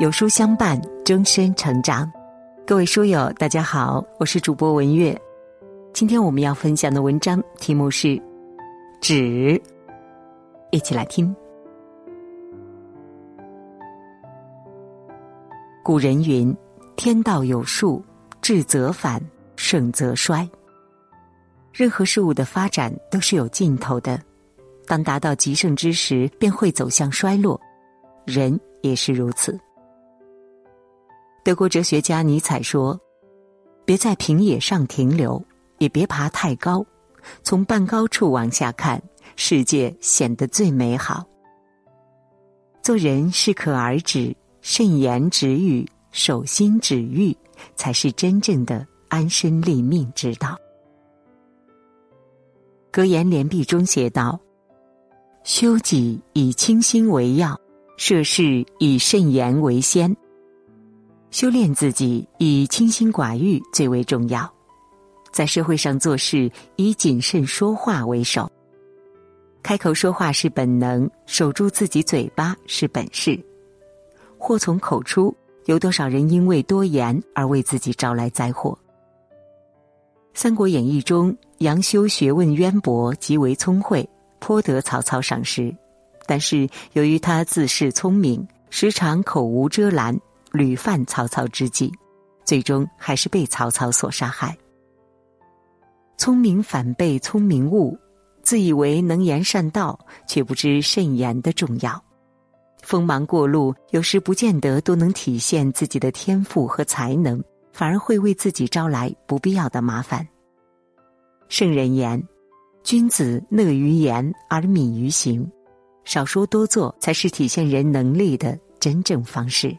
有书相伴，终身成长。各位书友，大家好，我是主播文月。今天我们要分享的文章题目是《纸》，一起来听。古人云：“天道有数，至则反，盛则衰。”任何事物的发展都是有尽头的，当达到极盛之时，便会走向衰落。人也是如此。德国哲学家尼采说：“别在平野上停留，也别爬太高。从半高处往下看，世界显得最美好。做人适可而止，慎言止语，守心止欲，才是真正的安身立命之道。”格言联璧中写道：“修己以清心为要，涉世以慎言为先。”修炼自己以清心寡欲最为重要，在社会上做事以谨慎说话为首。开口说话是本能，守住自己嘴巴是本事。祸从口出，有多少人因为多言而为自己招来灾祸？《三国演义》中，杨修学问渊博，极为聪慧，颇得曹操赏识。但是由于他自恃聪明，时常口无遮拦。屡犯曹操之计，最终还是被曹操所杀害。聪明反被聪明误，自以为能言善道，却不知慎言的重要。锋芒过露，有时不见得都能体现自己的天赋和才能，反而会为自己招来不必要的麻烦。圣人言：“君子讷于言而敏于行，少说多做才是体现人能力的真正方式。”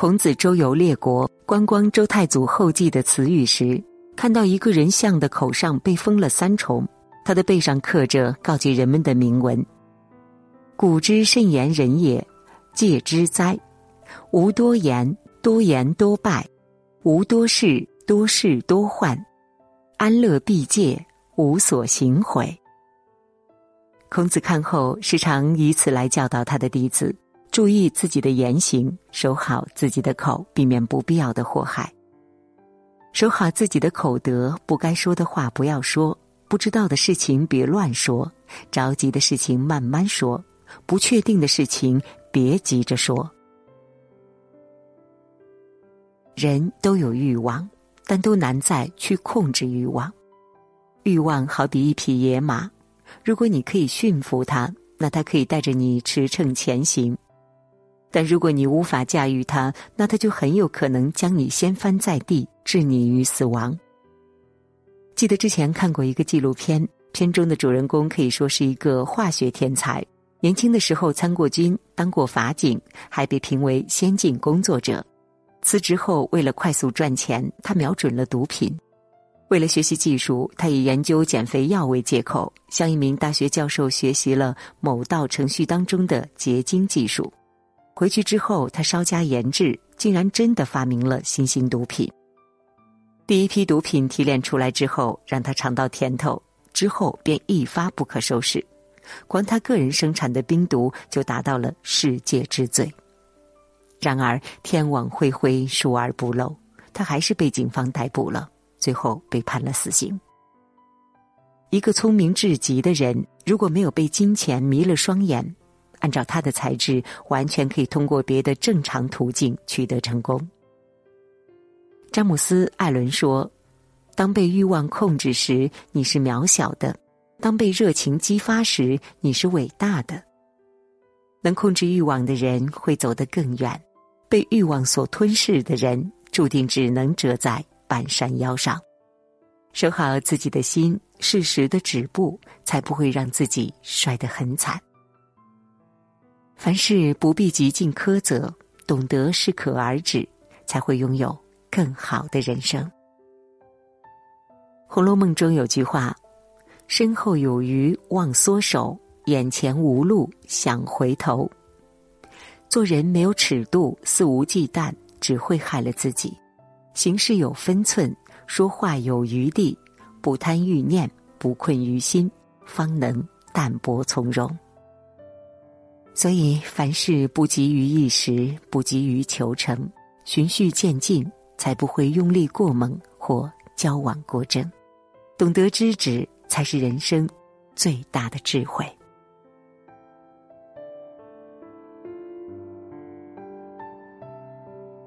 孔子周游列国，观光周太祖后继的词语时，看到一个人像的口上被封了三重，他的背上刻着告诫人们的铭文：“古之慎言人也，戒之哉！无多言，多言多败；无多事，多事多患。安乐必戒，无所行毁。”孔子看后，时常以此来教导他的弟子。注意自己的言行，守好自己的口，避免不必要的祸害。守好自己的口德，不该说的话不要说，不知道的事情别乱说，着急的事情慢慢说，不确定的事情别急着说。人都有欲望，但都难在去控制欲望。欲望好比一匹野马，如果你可以驯服它，那它可以带着你驰骋前行。但如果你无法驾驭它，那它就很有可能将你掀翻在地，置你于死亡。记得之前看过一个纪录片，片中的主人公可以说是一个化学天才。年轻的时候参过军，当过法警，还被评为先进工作者。辞职后，为了快速赚钱，他瞄准了毒品。为了学习技术，他以研究减肥药为借口，向一名大学教授学习了某道程序当中的结晶技术。回去之后，他稍加研制，竟然真的发明了新型毒品。第一批毒品提炼出来之后，让他尝到甜头，之后便一发不可收拾。光他个人生产的冰毒就达到了世界之最。然而天网恢恢，疏而不漏，他还是被警方逮捕了，最后被判了死刑。一个聪明至极的人，如果没有被金钱迷了双眼。按照他的才智，完全可以通过别的正常途径取得成功。詹姆斯·艾伦说：“当被欲望控制时，你是渺小的；当被热情激发时，你是伟大的。能控制欲望的人会走得更远，被欲望所吞噬的人注定只能折在半山腰上。守好自己的心，适时的止步，才不会让自己摔得很惨。”凡事不必极尽苛责，懂得适可而止，才会拥有更好的人生。《红楼梦》中有句话：“身后有余忘缩手，眼前无路想回头。”做人没有尺度、肆无忌惮，只会害了自己；行事有分寸，说话有余地，不贪欲念，不困于心，方能淡泊从容。所以，凡事不急于一时，不急于求成，循序渐进，才不会用力过猛或交往过正。懂得知止，才是人生最大的智慧。